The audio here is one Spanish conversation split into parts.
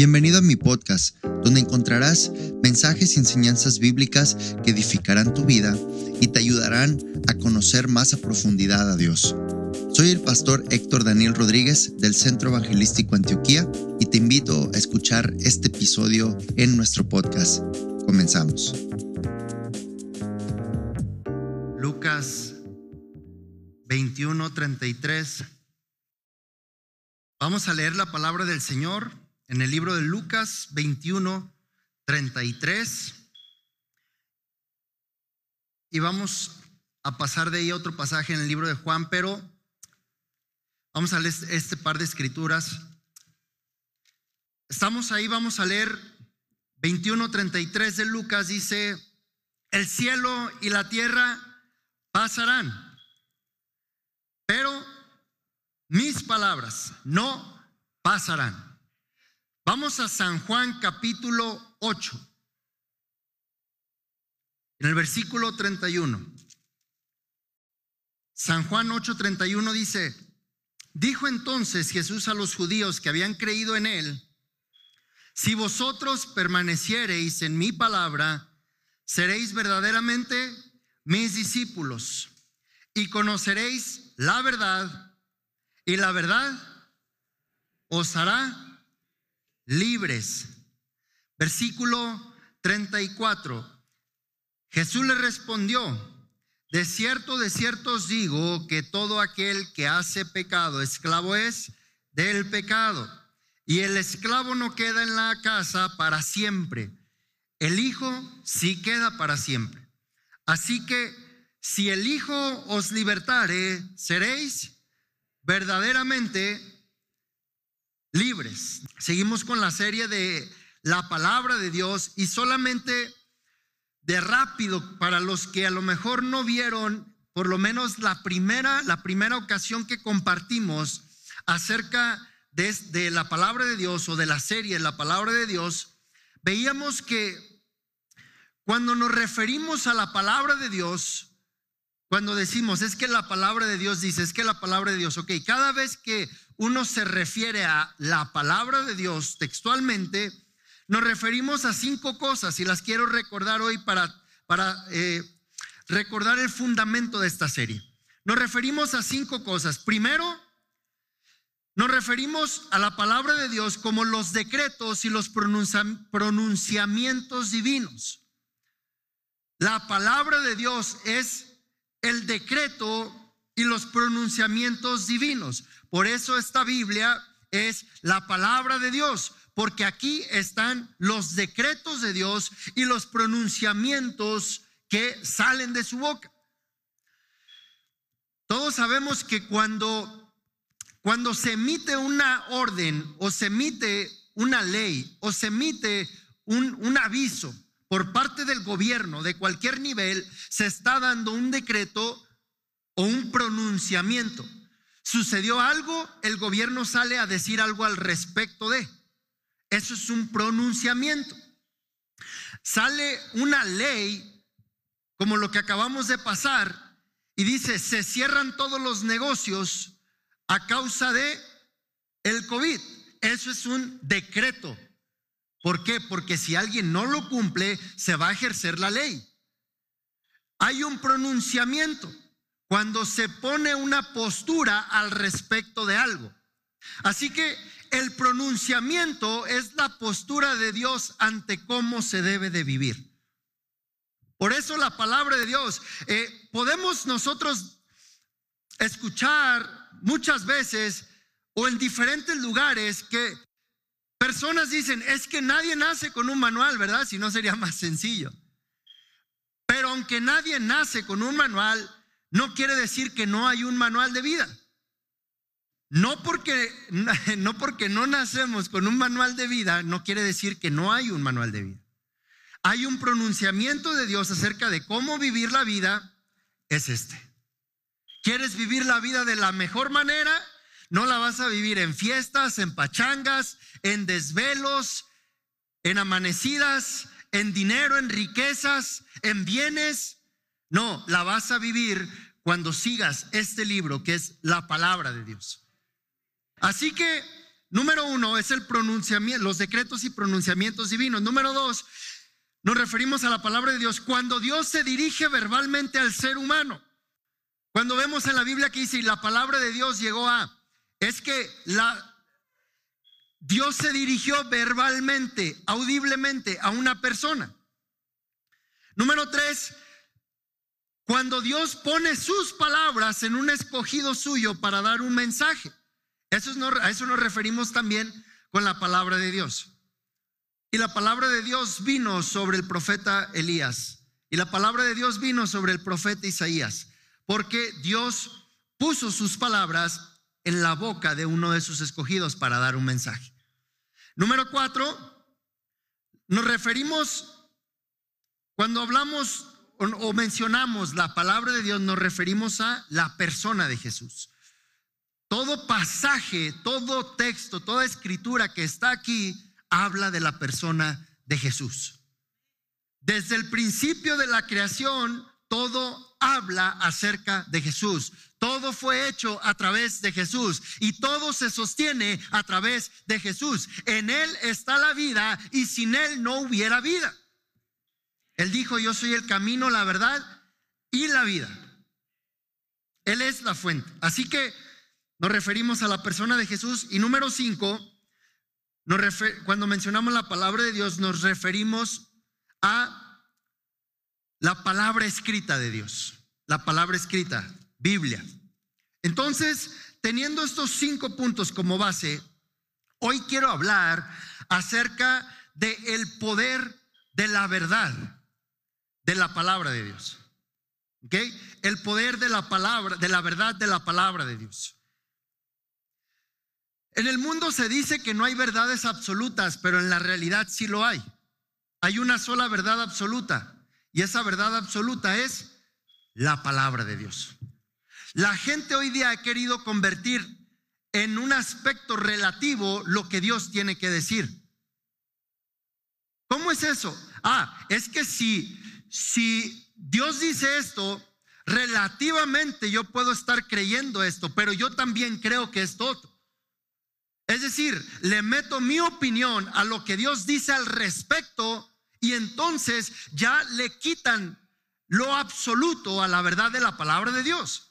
Bienvenido a mi podcast, donde encontrarás mensajes y enseñanzas bíblicas que edificarán tu vida y te ayudarán a conocer más a profundidad a Dios. Soy el pastor Héctor Daniel Rodríguez del Centro Evangelístico Antioquía y te invito a escuchar este episodio en nuestro podcast. Comenzamos. Lucas 21:33. Vamos a leer la palabra del Señor en el libro de Lucas 21, 33. Y vamos a pasar de ahí a otro pasaje en el libro de Juan, pero vamos a leer este par de escrituras. Estamos ahí, vamos a leer 21, 33 de Lucas, dice, el cielo y la tierra pasarán, pero mis palabras no pasarán. Vamos a San Juan capítulo 8, en el versículo 31. San Juan 8:31 dice, dijo entonces Jesús a los judíos que habían creído en él, si vosotros permaneciereis en mi palabra, seréis verdaderamente mis discípulos y conoceréis la verdad y la verdad os hará libres. Versículo 34. Jesús le respondió, de cierto, de cierto os digo que todo aquel que hace pecado, esclavo es del pecado. Y el esclavo no queda en la casa para siempre. El Hijo sí queda para siempre. Así que si el Hijo os libertare, seréis verdaderamente libres. Seguimos con la serie de la palabra de Dios y solamente de rápido para los que a lo mejor no vieron por lo menos la primera la primera ocasión que compartimos acerca de, la palabra de Dios o de la serie la palabra de Dios, veíamos que cuando nos referimos a la palabra de Dios, cuando decimos, es que la palabra de Dios dice, es que la palabra de Dios, ok, cada vez que uno se refiere a la palabra de Dios textualmente, nos referimos a cinco cosas y las quiero recordar hoy para, para eh, recordar el fundamento de esta serie. Nos referimos a cinco cosas. Primero, nos referimos a la palabra de Dios como los decretos y los pronunciamientos divinos. La palabra de Dios es el decreto y los pronunciamientos divinos. Por eso esta Biblia es la palabra de Dios, porque aquí están los decretos de Dios y los pronunciamientos que salen de su boca. Todos sabemos que cuando cuando se emite una orden o se emite una ley o se emite un, un aviso, por parte del gobierno de cualquier nivel se está dando un decreto o un pronunciamiento. Sucedió algo, el gobierno sale a decir algo al respecto de. Eso es un pronunciamiento. Sale una ley como lo que acabamos de pasar y dice, se cierran todos los negocios a causa de el COVID. Eso es un decreto. ¿Por qué? Porque si alguien no lo cumple, se va a ejercer la ley. Hay un pronunciamiento cuando se pone una postura al respecto de algo. Así que el pronunciamiento es la postura de Dios ante cómo se debe de vivir. Por eso la palabra de Dios, eh, podemos nosotros escuchar muchas veces o en diferentes lugares que Personas dicen, es que nadie nace con un manual, ¿verdad? Si no sería más sencillo. Pero aunque nadie nace con un manual, no quiere decir que no hay un manual de vida. No porque, no porque no nacemos con un manual de vida, no quiere decir que no hay un manual de vida. Hay un pronunciamiento de Dios acerca de cómo vivir la vida, es este. ¿Quieres vivir la vida de la mejor manera? No la vas a vivir en fiestas, en pachangas, en desvelos, en amanecidas, en dinero, en riquezas, en bienes. No, la vas a vivir cuando sigas este libro que es la palabra de Dios. Así que número uno es el pronunciamiento, los decretos y pronunciamientos divinos. Número dos, nos referimos a la palabra de Dios cuando Dios se dirige verbalmente al ser humano. Cuando vemos en la Biblia que dice, y la palabra de Dios llegó a, es que Dios se dirigió verbalmente, audiblemente a una persona. Número tres, cuando Dios pone sus palabras en un escogido suyo para dar un mensaje. Eso a eso nos referimos también con la palabra de Dios. Y la palabra de Dios vino sobre el profeta Elías. Y la palabra de Dios vino sobre el profeta Isaías. Porque Dios puso sus palabras en la boca de uno de sus escogidos para dar un mensaje. Número cuatro, nos referimos, cuando hablamos o, mencionamos la palabra de Dios, nos referimos a la persona de Jesús. Todo pasaje, todo texto, toda escritura que está aquí habla de la persona de Jesús. Desde el principio de la creación, todo habla acerca de Jesús. Todo fue hecho a través de Jesús y todo se sostiene a través de Jesús. En Él está la vida y sin Él no hubiera vida. Él dijo, yo soy el camino, la verdad y la vida. Él es la fuente. Así que nos referimos a la persona de Jesús. Y número cinco, cuando mencionamos la palabra de Dios, nos referimos a la palabra escrita de Dios. La palabra escrita, Biblia. Entonces, teniendo estos cinco puntos como base, hoy quiero hablar acerca del el poder de la verdad de la palabra de Dios. ¿Ok? El poder de la palabra, de la verdad de la palabra de Dios. En el mundo se dice que no hay verdades absolutas, pero en la realidad sí lo hay. Hay una sola verdad absoluta y esa verdad absoluta es la palabra de Dios. La gente hoy día ha querido convertir en un aspecto relativo lo que Dios tiene que decir. ¿Cómo es eso? Ah, es que si si Dios dice esto, relativamente yo puedo estar creyendo esto, pero yo también creo que es todo. Es decir, le meto mi opinión a lo que Dios dice al respecto y entonces ya le quitan lo absoluto a la verdad de la palabra de Dios.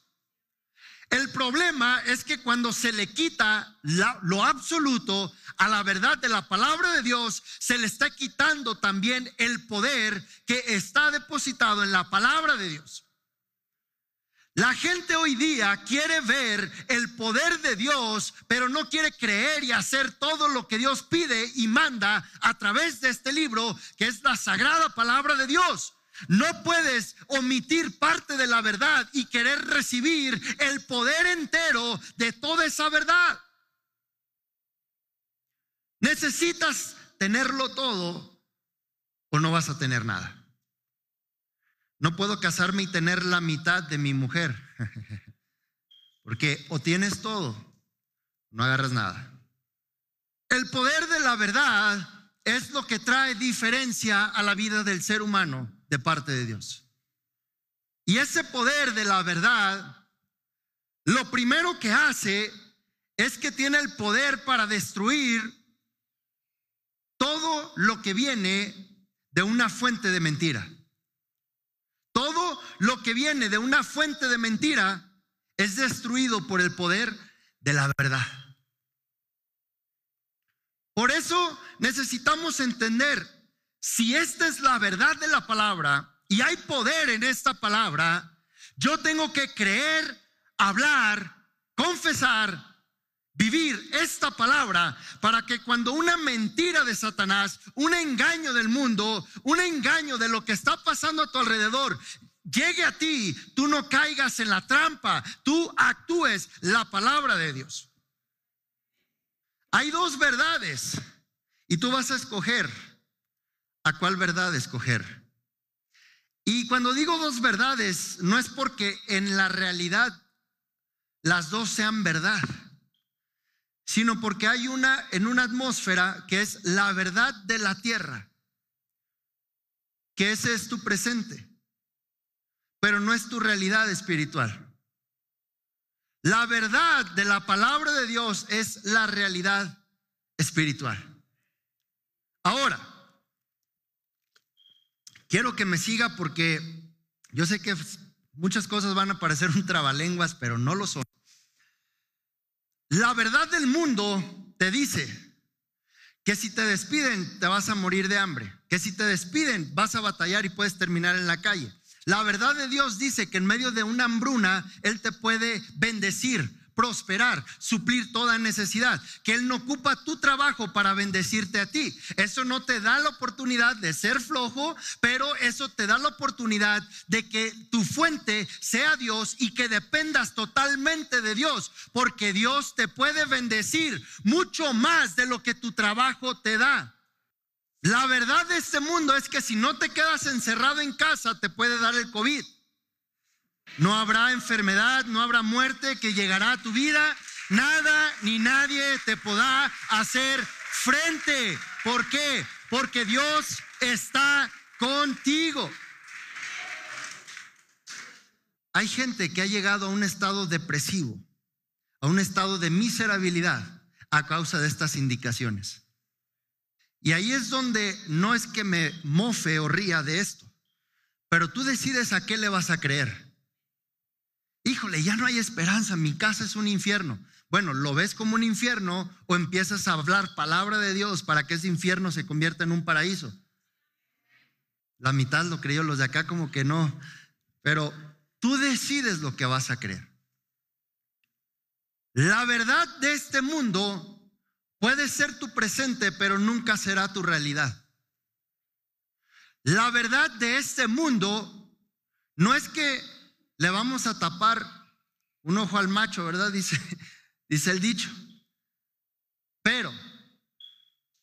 El problema es que cuando se le quita lo absoluto a la verdad de la palabra de Dios, se le está quitando también el poder que está depositado en la palabra de Dios. La gente hoy día quiere ver el poder de Dios, pero no quiere creer y hacer todo lo que Dios pide y manda a través de este libro, que es la sagrada palabra de Dios. No puedes omitir parte de la verdad y querer recibir el poder entero de toda esa verdad. Necesitas tenerlo todo o no vas a tener nada. No puedo casarme y tener la mitad de mi mujer. Porque o tienes todo, no agarras nada. El poder de la verdad es lo que trae diferencia a la vida del ser humano de parte de Dios. Y ese poder de la verdad, lo primero que hace es que tiene el poder para destruir todo lo que viene de una fuente de mentira. Todo lo que viene de una fuente de mentira es destruido por el poder de la verdad. Por eso necesitamos entender si esta es la verdad de la palabra y hay poder en esta palabra, yo tengo que creer, hablar, confesar, vivir esta palabra para que cuando una mentira de Satanás, un engaño del mundo, un engaño de lo que está pasando a tu alrededor, llegue a ti, tú no caigas en la trampa, tú actúes la palabra de Dios. Hay dos verdades y tú vas a escoger a cuál verdad escoger. Y cuando digo dos verdades, no es porque en la realidad las dos sean verdad, sino porque hay una en una atmósfera que es la verdad de la tierra, que ese es tu presente, pero no es tu realidad espiritual. La verdad de la palabra de Dios es la realidad espiritual. Ahora, quiero que me siga porque yo sé que muchas cosas van a parecer un trabalenguas, pero no lo son. La verdad del mundo te dice que si te despiden te vas a morir de hambre, que si te despiden vas a batallar y puedes terminar en la calle. La verdad de Dios dice que en medio de una hambruna Él te puede bendecir, prosperar, suplir toda necesidad, que Él no ocupa tu trabajo para bendecirte a ti. Eso no te da la oportunidad de ser flojo, pero eso te da la oportunidad de que tu fuente sea Dios y que dependas totalmente de Dios, porque Dios te puede bendecir mucho más de lo que tu trabajo te da. La verdad de este mundo es que si no te quedas encerrado en casa, te puede dar el COVID. No habrá enfermedad, no habrá muerte que llegará a tu vida. Nada ni nadie te podrá hacer frente. ¿Por qué? Porque Dios está contigo. Hay gente que ha llegado a un estado depresivo, a un estado de miserabilidad a causa de estas indicaciones. Y ahí es donde no es que me mofe o ría de esto, pero tú decides a qué le vas a creer híjole, ya no hay esperanza, mi casa es un infierno. Bueno, ¿lo ves como un infierno o empiezas a hablar palabra de Dios para que ese infierno se convierta en un paraíso? La mitad lo creyó, los de acá como que no. Pero tú decides lo que vas a creer. La verdad de este mundo puede ser tu presente, pero nunca será tu realidad. La verdad de este mundo no es que le vamos a tapar un ojo al macho, ¿verdad? Dice, dice el dicho. Pero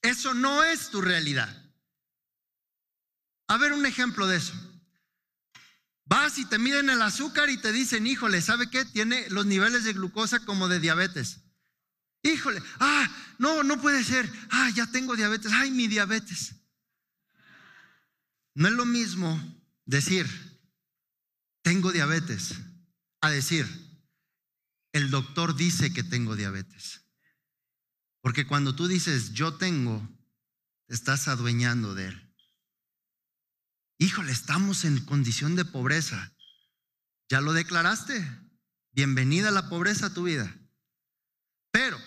eso no es tu realidad. A ver un ejemplo de eso. Vas y te miden el azúcar y te dicen, híjole, ¿sabe qué? Tiene los niveles de glucosa como de diabetes. Híjole, ah, no, no puede ser. Ah, ya tengo diabetes. Ay, mi diabetes. No es lo mismo decir, tengo diabetes, a decir, el doctor dice que tengo diabetes. Porque cuando tú dices, yo tengo, te estás adueñando de él. Híjole, estamos en condición de pobreza. ¿Ya lo declaraste? Bienvenida a la pobreza a tu vida. Pero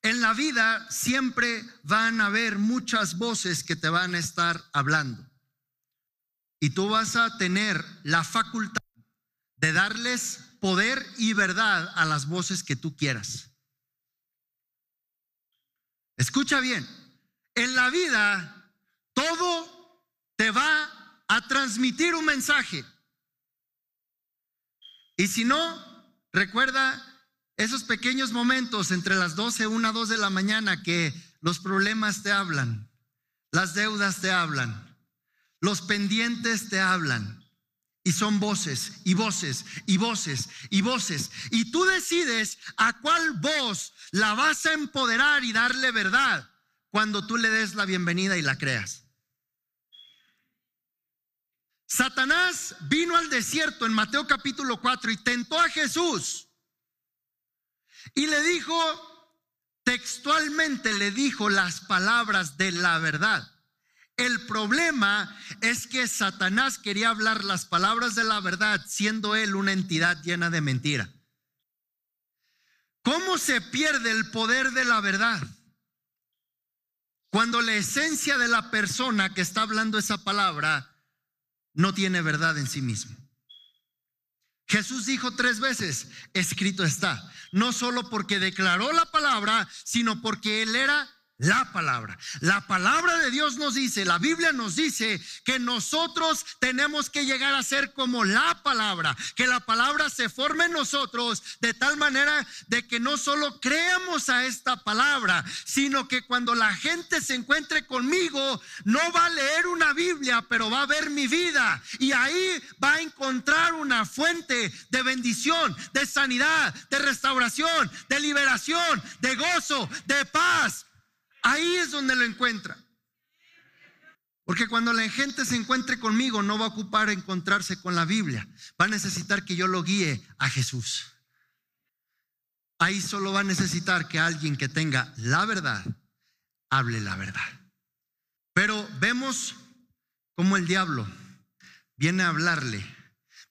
en la vida siempre van a haber muchas voces que te van a estar hablando. Y tú vas a tener la facultad de darles poder y verdad a las voces que tú quieras. Escucha bien, en la vida todo te va a transmitir un mensaje. Y si no, recuerda esos pequeños momentos entre las 12, 1, 2 de la mañana que los problemas te hablan, las deudas te hablan, los pendientes te hablan. Y son voces y voces y voces y voces. Y tú decides a cuál voz la vas a empoderar y darle verdad cuando tú le des la bienvenida y la creas. Satanás vino al desierto en Mateo capítulo 4 y tentó a Jesús. Y le dijo, textualmente le dijo las palabras de la verdad. El problema es que Satanás quería hablar las palabras de la verdad siendo él una entidad llena de mentira. ¿Cómo se pierde el poder de la verdad? Cuando la esencia de la persona que está hablando esa palabra no tiene verdad en sí mismo. Jesús dijo tres veces, escrito está, no solo porque declaró la palabra, sino porque él era la palabra. La palabra de Dios nos dice, la Biblia nos dice que nosotros tenemos que llegar a ser como la palabra, que la palabra se forme en nosotros de tal manera de que no solo creamos a esta palabra, sino que cuando la gente se encuentre conmigo, no va a leer una Biblia, pero va a ver mi vida y ahí va a encontrar una fuente de bendición, de sanidad, de restauración, de liberación, de gozo, de paz Ahí es donde lo encuentra. Porque cuando la gente se encuentre conmigo, no va a ocupar encontrarse con la Biblia. Va a necesitar que yo lo guíe a Jesús. Ahí solo va a necesitar que alguien que tenga la verdad, hable la verdad. Pero vemos cómo el diablo viene a hablarle,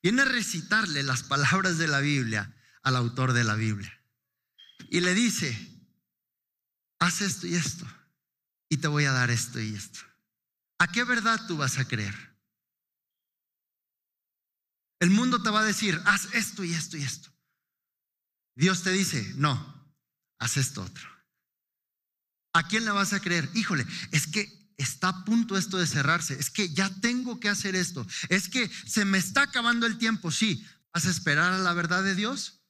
viene a recitarle las palabras de la Biblia al autor de la Biblia. Y le dice, haz esto y esto, y te voy a dar esto y esto. ¿A qué verdad tú vas a creer? El mundo te va a decir, haz esto y esto y esto. Dios te dice, no, haz esto otro. ¿A quién le vas a creer? Híjole, es que está a punto esto de cerrarse, es que ya tengo que hacer esto, es que se me está acabando el tiempo, sí, ¿vas a esperar a la verdad de Dios?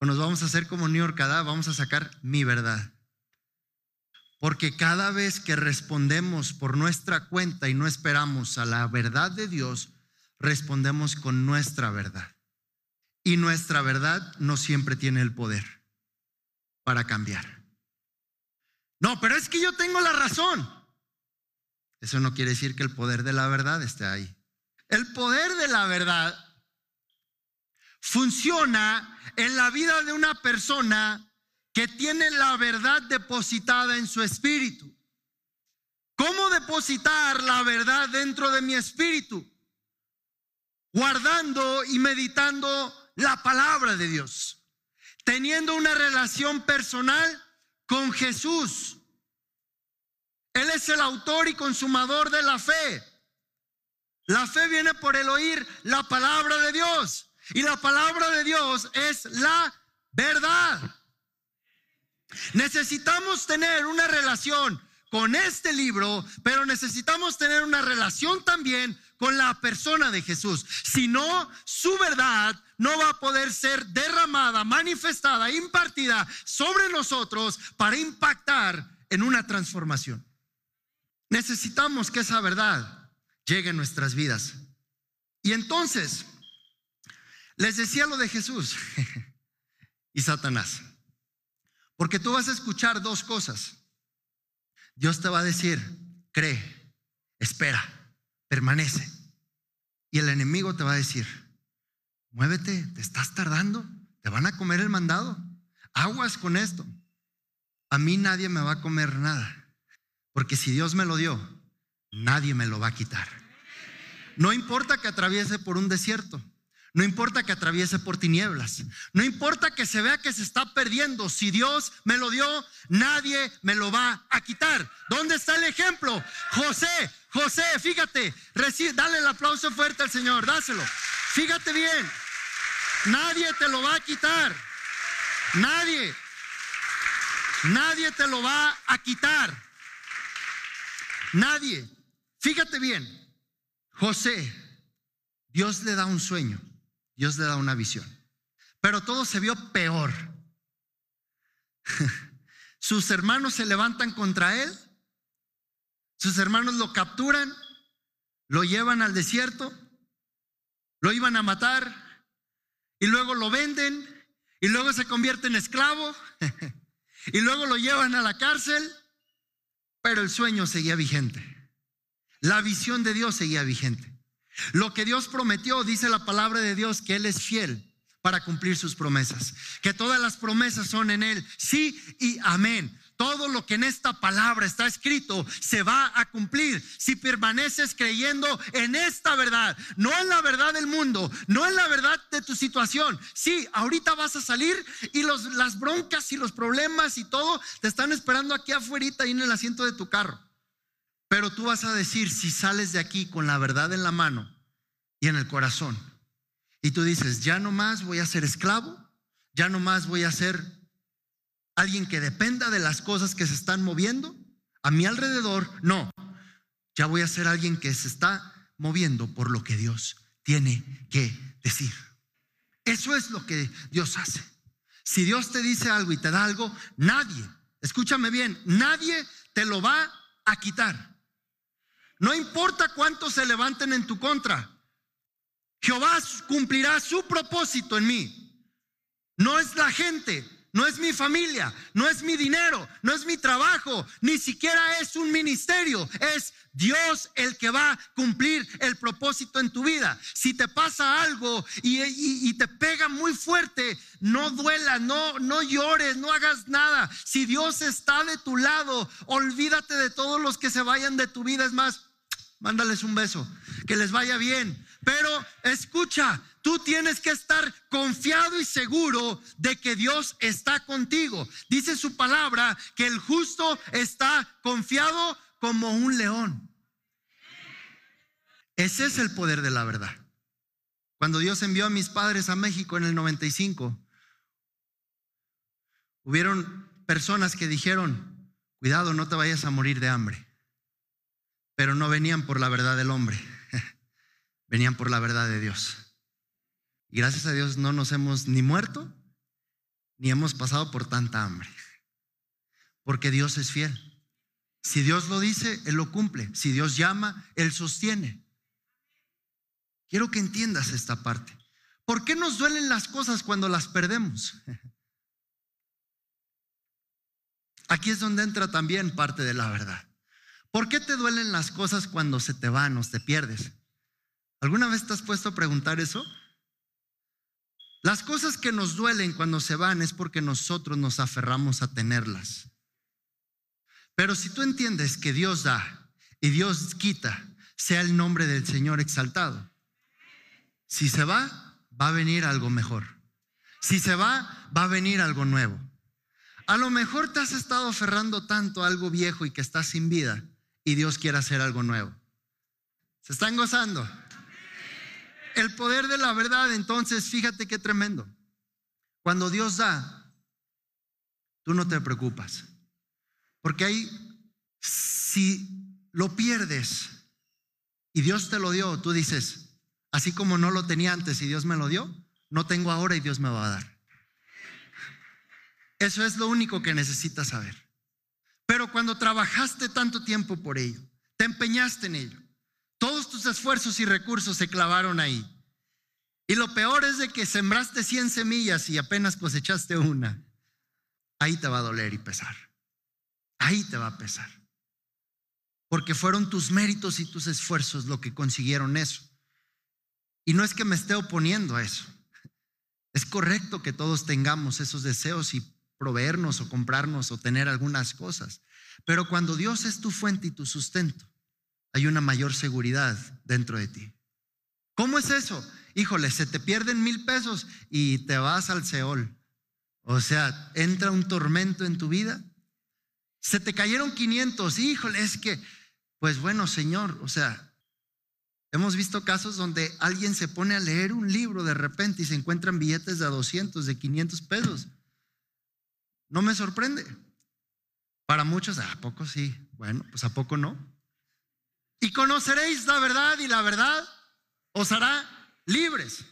¿O nos vamos a hacer como New York, vamos a sacar mi verdad? Porque cada vez que respondemos por nuestra cuenta y no esperamos a la verdad de Dios, respondemos con nuestra verdad. Y nuestra verdad no siempre tiene el poder para cambiar. No, pero es que yo tengo la razón. Eso no quiere decir que el poder de la verdad esté ahí. El poder de la verdad funciona en la vida de una persona que tiene la verdad depositada en su espíritu. ¿Cómo depositar la verdad dentro de mi espíritu? Guardando y meditando la palabra de Dios. Teniendo una relación personal con Jesús. Él es el autor y consumador de la fe. La fe viene por el oír la palabra de Dios. Y la palabra de Dios es la verdad. Necesitamos tener una relación con este libro, pero necesitamos tener una relación también con la persona de Jesús. Si no, su verdad no va a poder ser derramada, manifestada, impartida sobre nosotros para impactar en una transformación. Necesitamos que esa verdad llegue a nuestras vidas. Y entonces, les decía lo de Jesús y Satanás. Porque tú vas a escuchar dos cosas. Dios te va a decir, cree, espera, permanece. Y el enemigo te va a decir, muévete, te estás tardando, te van a comer el mandado. Aguas con esto. A mí nadie me va a comer nada. Porque si Dios me lo dio, nadie me lo va a quitar. No importa que atraviese por un desierto. No importa que atraviese por tinieblas. No importa que se vea que se está perdiendo. Si Dios me lo dio, nadie me lo va a quitar. ¿Dónde está el ejemplo? José, José, fíjate. dale el aplauso fuerte al Señor. Dáselo. Fíjate bien. Nadie te lo va a quitar. Nadie. Nadie te lo va a quitar. Nadie. Fíjate bien, José, Dios le da un sueño, Dios le da una visión, pero todo se vio peor. Sus hermanos se levantan contra él, sus hermanos lo capturan, lo llevan al desierto, lo iban a matar y luego lo venden y luego se convierte en esclavo y luego lo llevan a la cárcel pero el sueño seguía vigente. La visión de Dios seguía vigente. Lo que Dios prometió, dice la palabra de Dios, que Él es fiel para cumplir sus promesas. Que todas las promesas son en Él. Sí y amén. Todo lo que en esta palabra está escrito se va a cumplir si permaneces creyendo en esta verdad, no en la verdad del mundo, no en la verdad de tu situación. Sí, ahorita vas a salir y los, las broncas y los problemas y todo te están esperando aquí afuera y en el asiento de tu carro. Pero tú vas a decir, si sales de aquí con la verdad en la mano y en el corazón, y tú dices, ya no más voy a ser esclavo, ya no más voy a ser alguien que dependa de las cosas que se están moviendo a mi alrededor. No, ya voy a ser alguien que se está moviendo por lo que Dios tiene que decir. Eso es lo que Dios hace. Si Dios te dice algo y te da algo, nadie, escúchame bien, nadie te lo va a quitar. No importa cuántos se levanten en tu contra, Jehová cumplirá su propósito en mí. No es la gente, no es mi familia, no es mi dinero, no es mi trabajo, ni siquiera es un ministerio, es Dios el que va a cumplir el propósito en tu vida. Si te pasa algo y, te pega muy fuerte, no duela, no, no llores, no hagas nada. Si Dios está de tu lado, olvídate de todos los que se vayan de tu vida. Es más, mándales un beso, que les vaya bien. Pero escucha, tú tienes que estar confiado y seguro de que Dios está contigo. Dice su palabra que el justo está confiado como un león. Ese es el poder de la verdad. Cuando Dios envió a mis padres a México en el 95, hubieron personas que dijeron, cuidado, no te vayas a morir de hambre. Pero no venían por la verdad del hombre, venían por la verdad de Dios. Y gracias a Dios no nos hemos ni muerto ni hemos pasado por tanta hambre. Porque Dios es fiel. Si Dios lo dice, Él lo cumple. Si Dios llama, Él sostiene. Quiero que entiendas esta parte. ¿Por qué nos duelen las cosas cuando las perdemos? Aquí es donde entra también parte de la verdad. ¿Por qué te duelen las cosas cuando se te van o te pierdes? ¿Alguna vez te has puesto a preguntar eso? Las cosas que nos duelen cuando se van es porque nosotros nos aferramos a tenerlas. Pero si tú entiendes que Dios da y Dios quita, sea el nombre del Señor exaltado. Si se va, va a venir algo mejor. Si se va, va a venir algo nuevo. A lo mejor te has estado aferrando tanto a algo viejo y que estás sin vida y Dios quiere hacer algo nuevo. ¿Se están gozando? El poder de la verdad, entonces, fíjate qué tremendo. Cuando Dios da, tú no te preocupas. Porque ahí, si lo pierdes y Dios te lo dio, tú dices, así como no lo tenía antes y Dios me lo dio, no tengo ahora y Dios me va a dar. Eso es lo único que necesitas saber. Pero cuando trabajaste tanto tiempo por ello, te empeñaste en ello, todos tus esfuerzos y recursos se clavaron ahí. Y lo peor es de que sembraste 100 semillas y apenas cosechaste una. Ahí te va a doler y pesar. Ahí te va a pesar. Porque fueron tus méritos y tus esfuerzos lo que consiguieron eso. Y no es que me esté oponiendo a eso. Es correcto que todos tengamos esos deseos y proveernos o comprarnos o tener algunas cosas. Pero cuando Dios es tu fuente y tu sustento, hay una mayor seguridad dentro de ti. ¿Cómo es eso? Híjole, se te pierden mil pesos y te vas al Seol. O sea, entra un tormento en tu vida. Se te cayeron 500, híjole, es que, pues bueno, Señor, o sea, hemos visto casos donde alguien se pone a leer un libro de repente y se encuentran billetes de 200, de 500 pesos. No me sorprende. Para muchos, ¿a poco sí? Bueno, pues ¿a poco no? Y conoceréis la verdad y la verdad os hará libres.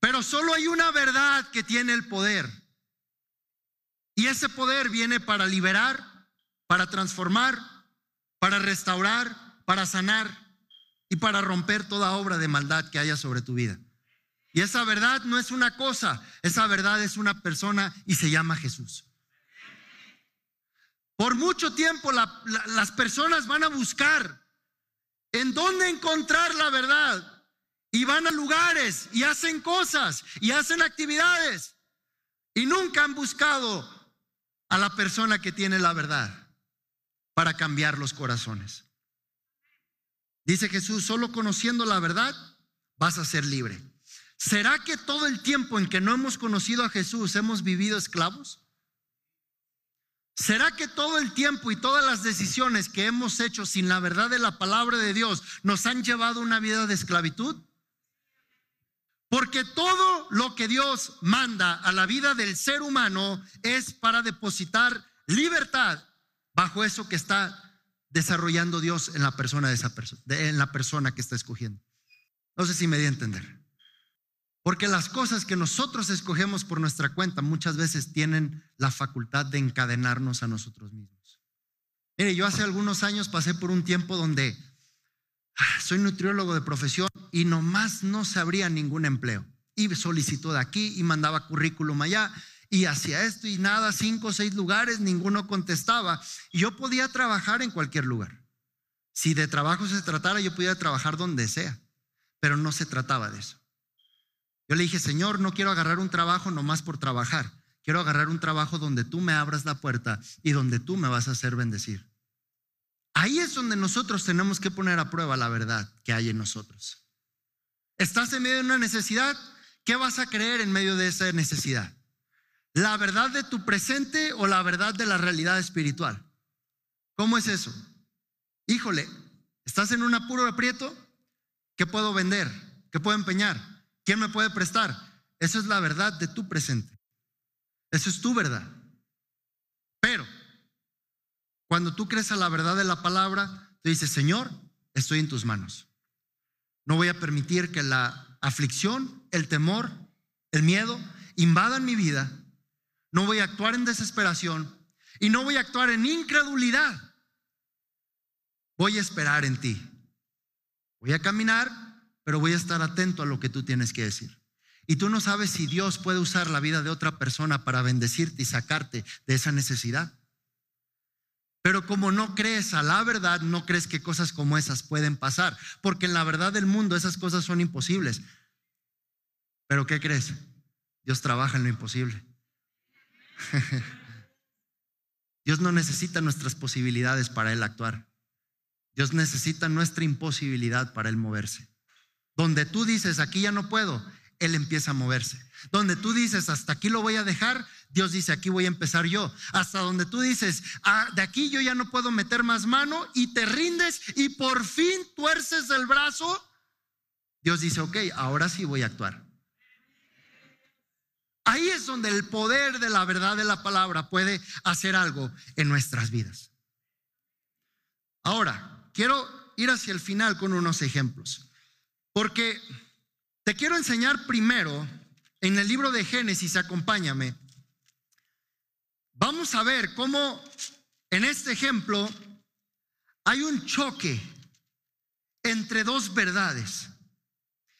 Pero solo hay una verdad que tiene el poder. Y ese poder viene para liberar, para transformar, para restaurar, para sanar y para romper toda obra de maldad que haya sobre tu vida. Y esa verdad no es una cosa, esa verdad es una persona y se llama Jesús. Por mucho tiempo las personas van a buscar en dónde encontrar la verdad. Y van a lugares y hacen cosas y hacen actividades. Y nunca han buscado a la persona que tiene la verdad para cambiar los corazones. Dice Jesús, solo conociendo la verdad vas a ser libre. ¿Será que todo el tiempo en que no hemos conocido a Jesús hemos vivido esclavos? ¿Será que todo el tiempo y todas las decisiones que hemos hecho sin la verdad de la palabra de Dios nos han llevado a una vida de esclavitud? Porque todo lo que Dios manda a la vida del ser humano es para depositar libertad bajo eso que está desarrollando Dios en la persona de esa persona, en la persona que está escogiendo. No sé si me di a entender. Porque las cosas que nosotros escogemos por nuestra cuenta muchas veces tienen la facultad de encadenarnos a nosotros mismos. Mire, yo hace algunos años pasé por un tiempo donde ah, soy nutriólogo de profesión y nomás no se abría ningún empleo. Y solicitó de aquí y mandaba currículum allá y hacía esto y nada, cinco o seis lugares, ninguno contestaba. Y yo podía trabajar en cualquier lugar. Si de trabajo se tratara, yo podía trabajar donde sea, pero no se trataba de eso. Yo le dije, Señor, no quiero agarrar un trabajo nomás por trabajar. Quiero agarrar un trabajo donde tú me abras la puerta y donde tú me vas a hacer bendecir. Ahí es donde nosotros tenemos que poner a prueba la verdad que hay en nosotros. ¿Estás en medio de una necesidad? ¿Qué vas a creer en medio de esa necesidad? ¿La verdad de tu presente o la verdad de la realidad espiritual? ¿Cómo es eso? Híjole, ¿estás en un apuro aprieto? ¿Qué puedo vender? ¿Qué puedo empeñar? ¿Quién me puede prestar? Eso es la verdad de tu presente. Eso es tu verdad. Pero cuando tú crees a la verdad de la palabra, tú dices, Señor, estoy en tus manos. No voy a permitir que la aflicción, el temor, el miedo invadan mi vida. No voy a actuar en desesperación y no voy a actuar en incredulidad. Voy a esperar en ti. Voy a caminar, pero voy a estar atento a lo que tú tienes que decir. Y tú no sabes si Dios puede usar la vida de otra persona para bendecirte y sacarte de esa necesidad. Pero como no crees a la verdad, no crees que cosas como esas pueden pasar, porque en la verdad del mundo esas cosas son imposibles. Pero ¿qué crees? Dios trabaja en lo imposible. Dios no necesita nuestras posibilidades para Él actuar. Dios necesita nuestra imposibilidad para Él moverse. Donde tú dices, aquí ya no puedo, Él empieza a moverse. Donde tú dices, hasta aquí lo voy a dejar, Dios dice, aquí voy a empezar yo. Hasta donde tú dices, ah, de aquí yo ya no puedo meter más mano y te rindes y por fin tuerces el brazo, Dios dice, ok, ahora sí voy a actuar. Ahí es donde el poder de la verdad de la palabra puede hacer algo en nuestras vidas. Ahora, quiero ir hacia el final con unos ejemplos, porque te quiero enseñar primero en el libro de Génesis, acompáñame. Vamos a ver cómo en este ejemplo hay un choque entre dos verdades.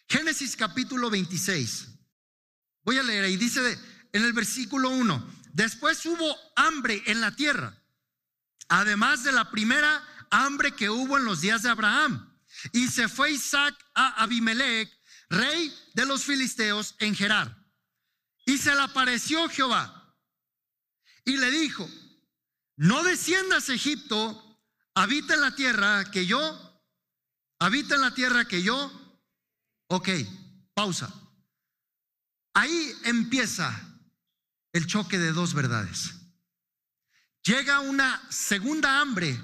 Génesis capítulo 26. Voy a leer ahí, dice en el versículo 1, después hubo hambre en la tierra, además de la primera hambre que hubo en los días de Abraham. Y se fue Isaac a Abimelech, rey de los filisteos, en Gerar. Y se le apareció Jehová y le dijo, no desciendas a Egipto, habita en la tierra que yo, habita en la tierra que yo, ok, pausa. Ahí empieza el choque de dos verdades. Llega una segunda hambre,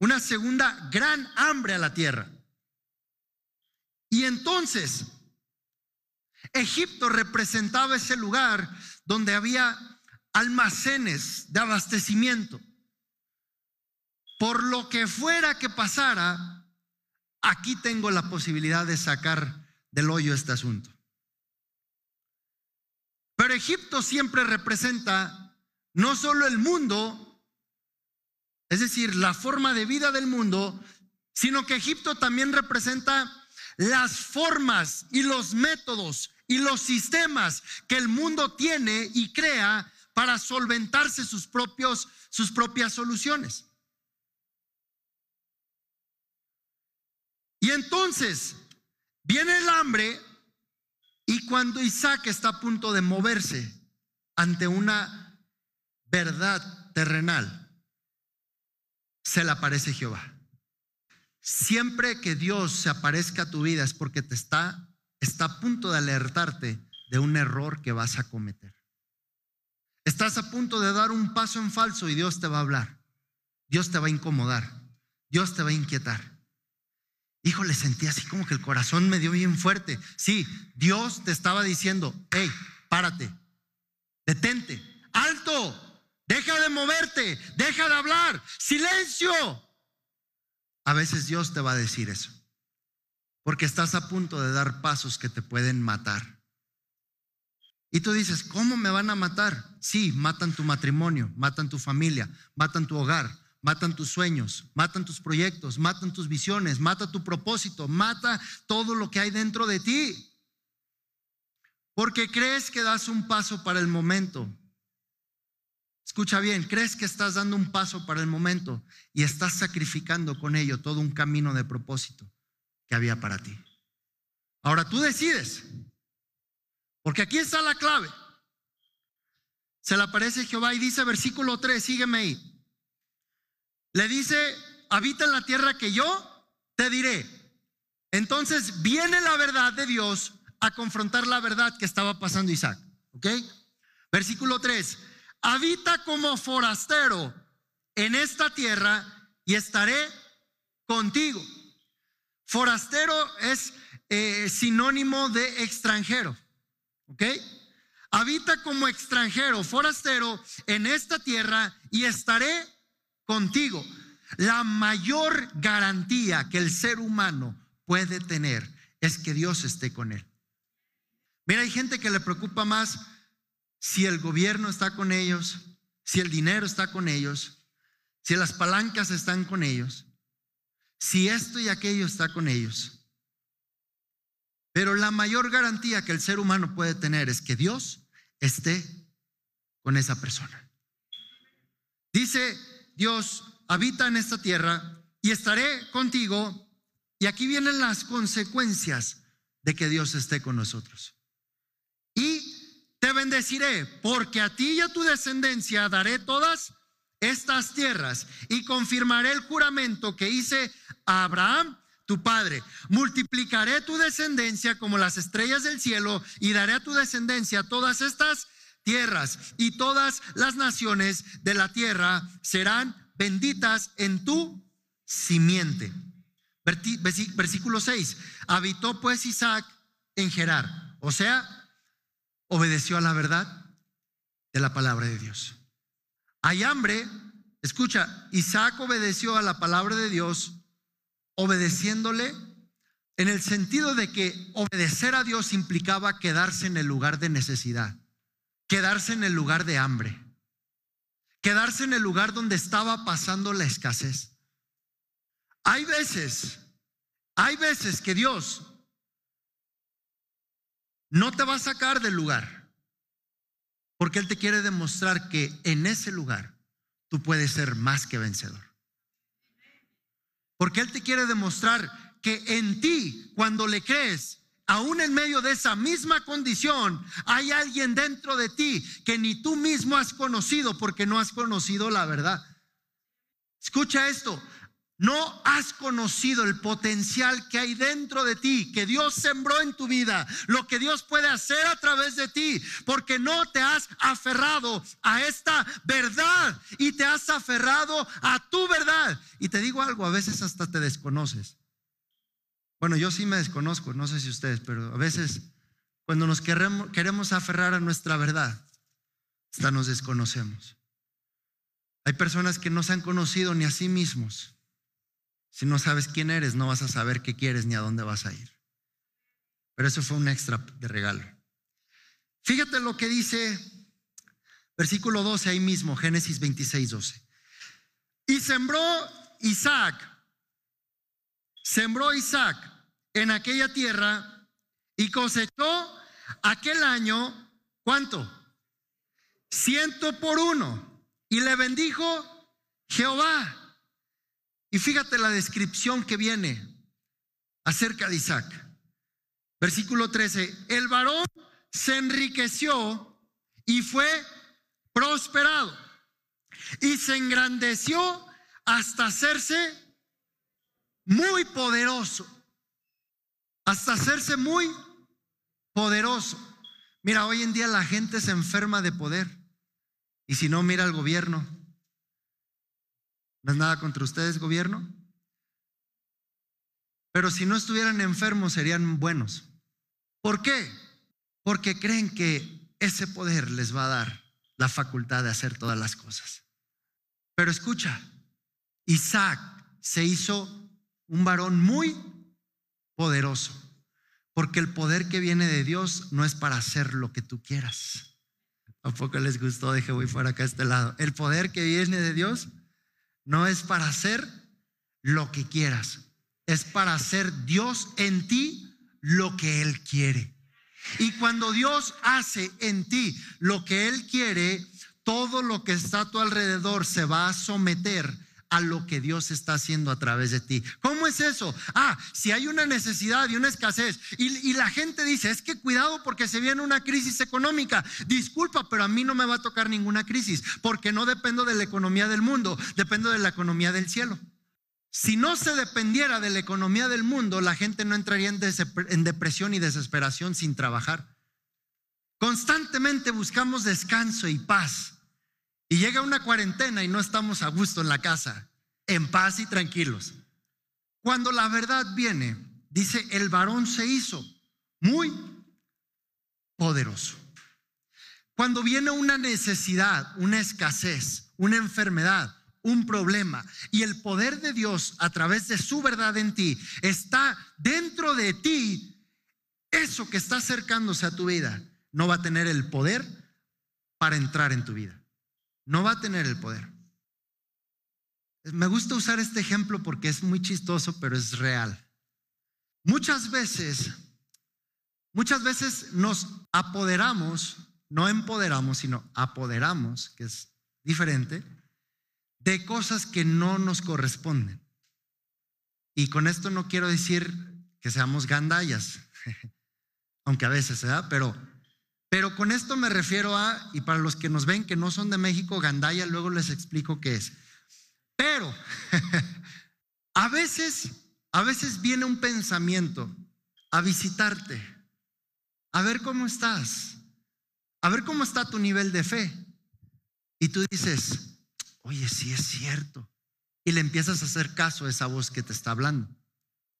una segunda gran hambre a la tierra. Y entonces, Egipto representaba ese lugar donde había almacenes de abastecimiento. Por lo que fuera que pasara, aquí tengo la posibilidad de sacar del hoyo este asunto. Pero Egipto siempre representa no solo el mundo, es decir, la forma de vida del mundo, sino que Egipto también representa las formas y los métodos y los sistemas que el mundo tiene y crea para solventarse sus propios sus propias soluciones. Y entonces viene el hambre y cuando Isaac está a punto de moverse ante una verdad terrenal, se le aparece Jehová. Siempre que Dios se aparezca a tu vida es porque te está, está a punto de alertarte de un error que vas a cometer. Estás a punto de dar un paso en falso y Dios te va a hablar. Dios te va a incomodar. Dios te va a inquietar. Híjole, sentí así como que el corazón me dio bien fuerte. Sí, Dios te estaba diciendo, hey, párate, detente, alto, deja de moverte, deja de hablar, silencio. A veces Dios te va a decir eso, porque estás a punto de dar pasos que te pueden matar. Y tú dices, ¿cómo me van a matar? Sí, matan tu matrimonio, matan tu familia, matan tu hogar, matan tus sueños, matan tus proyectos, matan tus visiones, mata tu propósito, mata todo lo que hay dentro de ti. Porque crees que das un paso para el momento. Escucha bien, crees que estás dando un paso para el momento y estás sacrificando con ello todo un camino de propósito que había para ti. Ahora tú decides, porque aquí está la clave. Se le aparece Jehová y dice, versículo 3, sígueme ahí. Le dice, habita en la tierra que yo te diré. Entonces viene la verdad de Dios a confrontar la verdad que estaba pasando Isaac. ¿Ok? Versículo 3. Habita como forastero en esta tierra y estaré contigo. Forastero es eh, sinónimo de extranjero. ¿Ok? Habita como extranjero, forastero en esta tierra y estaré contigo. La mayor garantía que el ser humano puede tener es que Dios esté con él. Mira, hay gente que le preocupa más si el gobierno está con ellos, si el dinero está con ellos, si las palancas están con ellos, si esto y aquello está con ellos. Pero la mayor garantía que el ser humano puede tener es que Dios esté con esa persona. Dice Dios, habita en esta tierra y estaré contigo. Y aquí vienen las consecuencias de que Dios esté con nosotros. Bendeciré, porque a ti y a tu descendencia daré todas estas tierras y confirmaré el juramento que hice a Abraham, tu padre. Multiplicaré tu descendencia como las estrellas del cielo y daré a tu descendencia todas estas tierras y todas las naciones de la tierra serán benditas en tu simiente. Versículo 6. Habitó pues Isaac en Gerar, o sea, obedeció a la verdad de la palabra de Dios. Hay hambre, escucha, Isaac obedeció a la palabra de Dios, obedeciéndole en el sentido de que obedecer a Dios implicaba quedarse en el lugar de necesidad, quedarse en el lugar de hambre quedarse en el lugar donde estaba pasando la escasez. Hay veces, hay veces que Dios no te va a sacar del lugar, porque Él te quiere demostrar que en ese lugar tú puedes ser más que vencedor. Porque Él te quiere demostrar que en ti, cuando le crees, aún en medio de esa misma condición, hay alguien dentro de ti que ni tú mismo has conocido porque no has conocido la verdad. Escucha esto, no has conocido el potencial que hay dentro de ti, que Dios sembró en tu vida, lo que Dios puede hacer a través de ti, porque no te has aferrado a esta verdad y te has aferrado a tu verdad. Y te digo algo, a veces hasta te desconoces. Bueno, yo sí me desconozco, no sé si ustedes, pero a veces cuando nos queremos, queremos aferrar a nuestra verdad, hasta nos desconocemos. Hay personas que no se han conocido ni a sí mismos. Si no sabes quién eres, no vas a saber qué quieres ni a dónde vas a ir. Pero eso fue un extra de regalo. Fíjate lo que dice versículo 12 ahí mismo, Génesis 26, 12. Y sembró Isaac, sembró Isaac en aquella tierra y cosechó aquel año, ¿cuánto? Ciento por uno. Y le bendijo Jehová. Y fíjate la descripción que viene acerca de Isaac. Versículo 13. El varón se enriqueció y fue prosperado. Y se engrandeció hasta hacerse muy poderoso hasta hacerse muy poderoso. Mira, hoy en día la gente se enferma de poder. Y si no, mira al gobierno. No es nada contra ustedes, gobierno. Pero si no estuvieran enfermos, serían buenos. ¿Por qué? Porque creen que ese poder les va a dar la facultad de hacer todas las cosas. Pero escucha, Isaac se hizo un varón muy poderoso. Porque el poder que viene de Dios no es para hacer lo que tú quieras. ¿A poco les gustó? Deje voy fuera acá a este lado. El poder que viene de Dios no es para hacer lo que quieras. Es para hacer Dios en ti lo que Él quiere. Y cuando Dios hace en ti lo que Él quiere, todo lo que está a tu alrededor se va a someter a lo que Dios está haciendo a través de ti. ¿Cómo es eso? Ah, si hay una necesidad y una escasez y, la gente dice, es que cuidado porque se viene una crisis económica. Disculpa, pero a mí no me va a tocar ninguna crisis porque no dependo de la economía del mundo, dependo de la economía del cielo. Si no se dependiera de la economía del mundo, la gente no entraría en, depresión y desesperación sin trabajar. Constantemente buscamos descanso y paz. Y llega una cuarentena y no estamos a gusto en la casa, en paz y tranquilos. Cuando la verdad viene, dice, el varón se hizo muy poderoso. Cuando viene una necesidad, una escasez, una enfermedad, un problema y el poder de Dios a través de su verdad en ti está dentro de ti, eso que está acercándose a tu vida no va a tener el poder para entrar en tu vida. No va a tener el poder. Me gusta usar este ejemplo porque es muy chistoso, pero es real. Muchas veces, muchas veces nos apoderamos, no empoderamos, sino apoderamos, que es diferente, de cosas que no nos corresponden. Y con esto no quiero decir que seamos gandallas, aunque a veces se da, pero, pero con esto me refiero a, y para los que nos ven que no son de México, gandalla, luego les explico qué es. Pero a veces, a veces viene un pensamiento a visitarte, a ver cómo estás, a ver cómo está tu nivel de fe. Y tú dices, oye, sí es cierto. Y le empiezas a hacer caso a esa voz que te está hablando.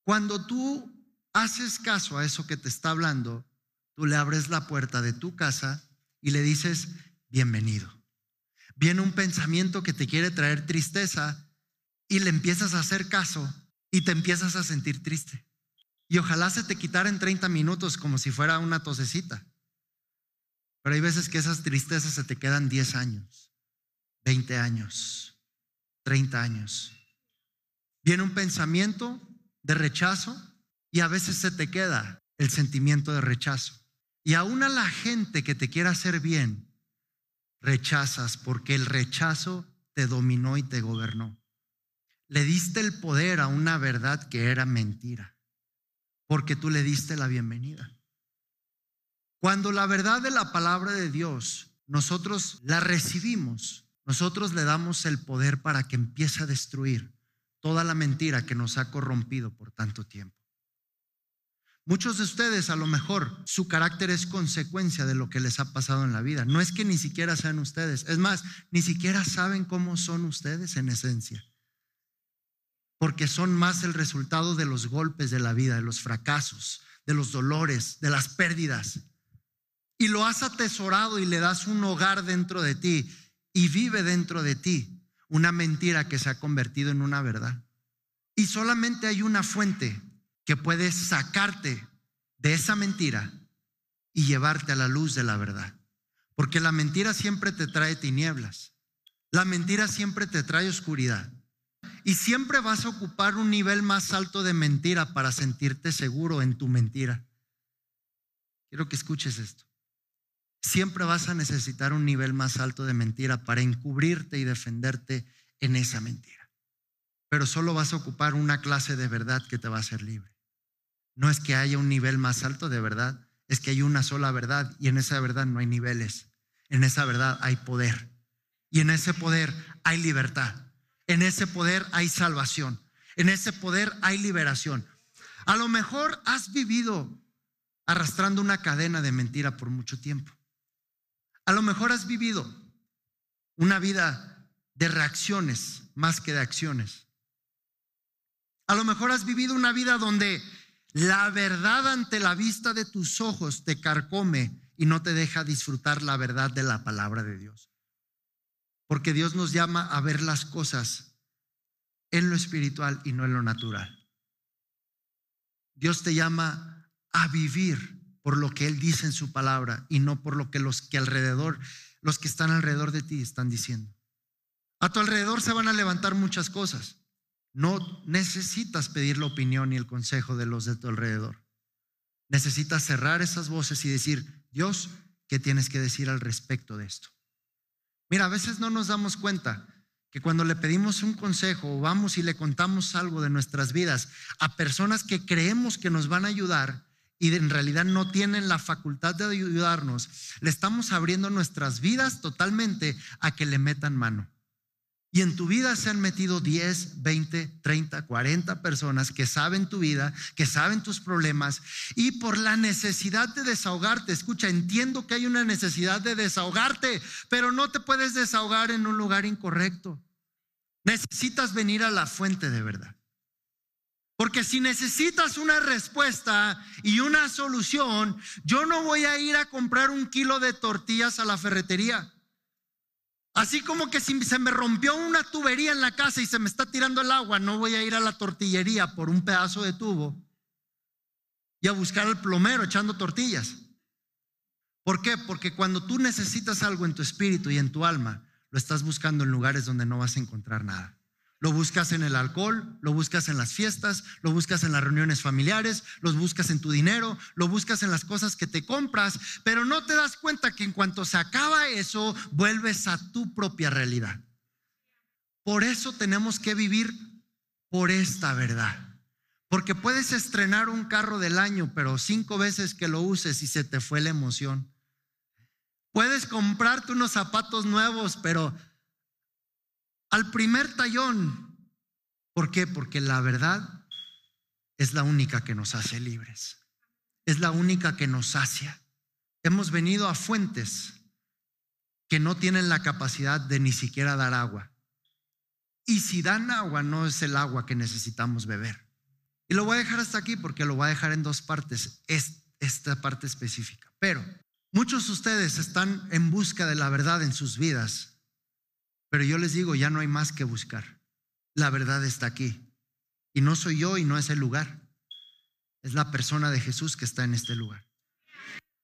Cuando tú haces caso a eso que te está hablando, tú le abres la puerta de tu casa y le dices, bienvenido. Viene un pensamiento que te quiere traer tristeza y le empiezas a hacer caso y te empiezas a sentir triste. Y ojalá se te quitara en 30 minutos como si fuera una tosecita. Pero hay veces que esas tristezas se te quedan 10 años. 20 años, 30 años. Viene un pensamiento de rechazo y a veces se te queda el sentimiento de rechazo. Y aún a la gente que te quiera hacer bien, rechazas porque el rechazo te dominó y te gobernó. Le diste el poder a una verdad que era mentira, porque tú le diste la bienvenida. Cuando la verdad de la palabra de Dios nosotros la recibimos, nosotros le damos el poder para que empiece a destruir toda la mentira que nos ha corrompido por tanto tiempo. Muchos de ustedes a lo mejor su carácter es consecuencia de lo que les ha pasado en la vida. No es que ni siquiera sean ustedes. Es más, ni siquiera saben cómo son ustedes en esencia. Porque son más el resultado de los golpes de la vida, de los fracasos, de los dolores, de las pérdidas. Y lo has atesorado y le das un hogar dentro de ti y vive dentro de ti una mentira que se ha convertido en una verdad. Y solamente hay una fuente que puede sacarte de esa mentira y llevarte a la luz de la verdad. Porque la mentira siempre te trae tinieblas. La mentira siempre te trae oscuridad. Y siempre vas a ocupar un nivel más alto de mentira para sentirte seguro en tu mentira. Quiero que escuches esto siempre vas a necesitar un nivel más alto de mentira para encubrirte y defenderte en esa mentira. Pero solo vas a ocupar una clase de verdad que te va a hacer libre. No es que haya un nivel más alto de verdad, es que hay una sola verdad y en esa verdad no hay niveles. En esa verdad hay poder. Y en ese poder hay libertad. En ese poder hay salvación. En ese poder hay liberación. A lo mejor has vivido arrastrando una cadena de mentira por mucho tiempo. A lo mejor has vivido una vida de reacciones más que de acciones. A lo mejor has vivido una vida donde la verdad ante la vista de tus ojos te carcome y no te deja disfrutar la verdad de la palabra de Dios. Porque Dios nos llama a ver las cosas en lo espiritual y no en lo natural. Dios te llama a vivir por lo que Él dice en su palabra y no por lo que los que alrededor, los que están alrededor de ti están diciendo. A tu alrededor se van a levantar muchas cosas. No necesitas pedir la opinión y el consejo de los de tu alrededor. Necesitas cerrar esas voces y decir, Dios, ¿qué tienes que decir al respecto de esto? Mira, a veces no nos damos cuenta que cuando le pedimos un consejo o vamos y le contamos algo de nuestras vidas a personas que creemos que nos van a ayudar y en realidad no tienen la facultad de ayudarnos, le estamos abriendo nuestras vidas totalmente a que le metan mano. Y en tu vida se han metido 10, 20, 30, 40 personas que saben tu vida, que saben tus problemas y por la necesidad de desahogarte, escucha, entiendo que hay una necesidad de desahogarte, pero no te puedes desahogar en un lugar incorrecto. Necesitas venir a la fuente de verdad. Porque si necesitas una respuesta y una solución, yo no voy a ir a comprar un kilo de tortillas a la ferretería. Así como que si se me rompió una tubería en la casa y se me está tirando el agua, no voy a ir a la tortillería por un pedazo de tubo y a buscar al plomero echando tortillas. ¿Por qué? Porque cuando tú necesitas algo en tu espíritu y en tu alma, lo estás buscando en lugares donde no vas a encontrar nada. Lo buscas en el alcohol, lo buscas en las fiestas, lo buscas en las reuniones familiares, lo buscas en tu dinero, lo buscas en las cosas que te compras, pero no te das cuenta que en cuanto se acaba eso, vuelves a tu propia realidad. Por eso tenemos que vivir por esta verdad. Porque puedes estrenar un carro del año, pero cinco veces que lo uses y se te fue la emoción. Puedes comprarte unos zapatos nuevos, pero al primer tallón. ¿Por qué? Porque la verdad es la única que nos hace libres. Es la única que nos sacia. Hemos venido a fuentes que no tienen la capacidad de ni siquiera dar agua. Y si dan agua, no es el agua que necesitamos beber. Y lo voy a dejar hasta aquí porque lo voy a dejar en dos partes, esta parte específica. Pero muchos de ustedes están en busca de la verdad en sus vidas pero yo les digo, ya no hay más que buscar. La verdad está aquí. Y no soy yo y no es el lugar. Es la persona de Jesús que está en este lugar.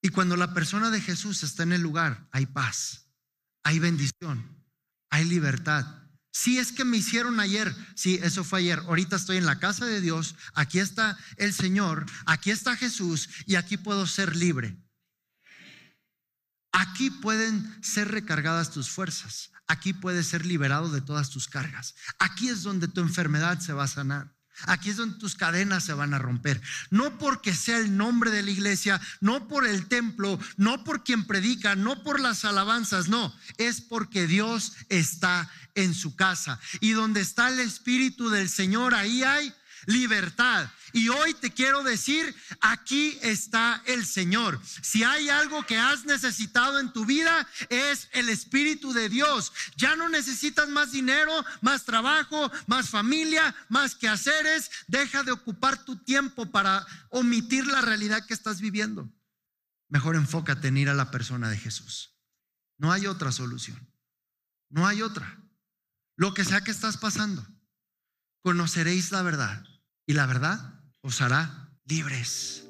Y cuando la persona de Jesús está en el lugar, hay paz, hay bendición, hay libertad. Si es que me hicieron ayer, sí, eso fue ayer. Ahorita estoy en la casa de Dios, aquí está el Señor, aquí está Jesús y aquí puedo ser libre. Aquí pueden ser recargadas tus fuerzas. Aquí puedes ser liberado de todas tus cargas. Aquí es donde tu enfermedad se va a sanar. Aquí es donde tus cadenas se van a romper. No porque sea el nombre de la iglesia, no por el templo, no por quien predica, no por las alabanzas, no. Es porque Dios está en su casa. Y donde está el Espíritu del Señor, ahí hay libertad. Y hoy te quiero decir, aquí está el Señor. Si hay algo que has necesitado en tu vida, es el Espíritu de Dios. Ya no necesitas más dinero, más trabajo, más familia, más quehaceres. Deja de ocupar tu tiempo para omitir la realidad que estás viviendo. Mejor enfócate en ir a la persona de Jesús. No hay otra solución. No hay otra. Lo que sea que estás pasando, conoceréis la verdad. Y la verdad os hará libres.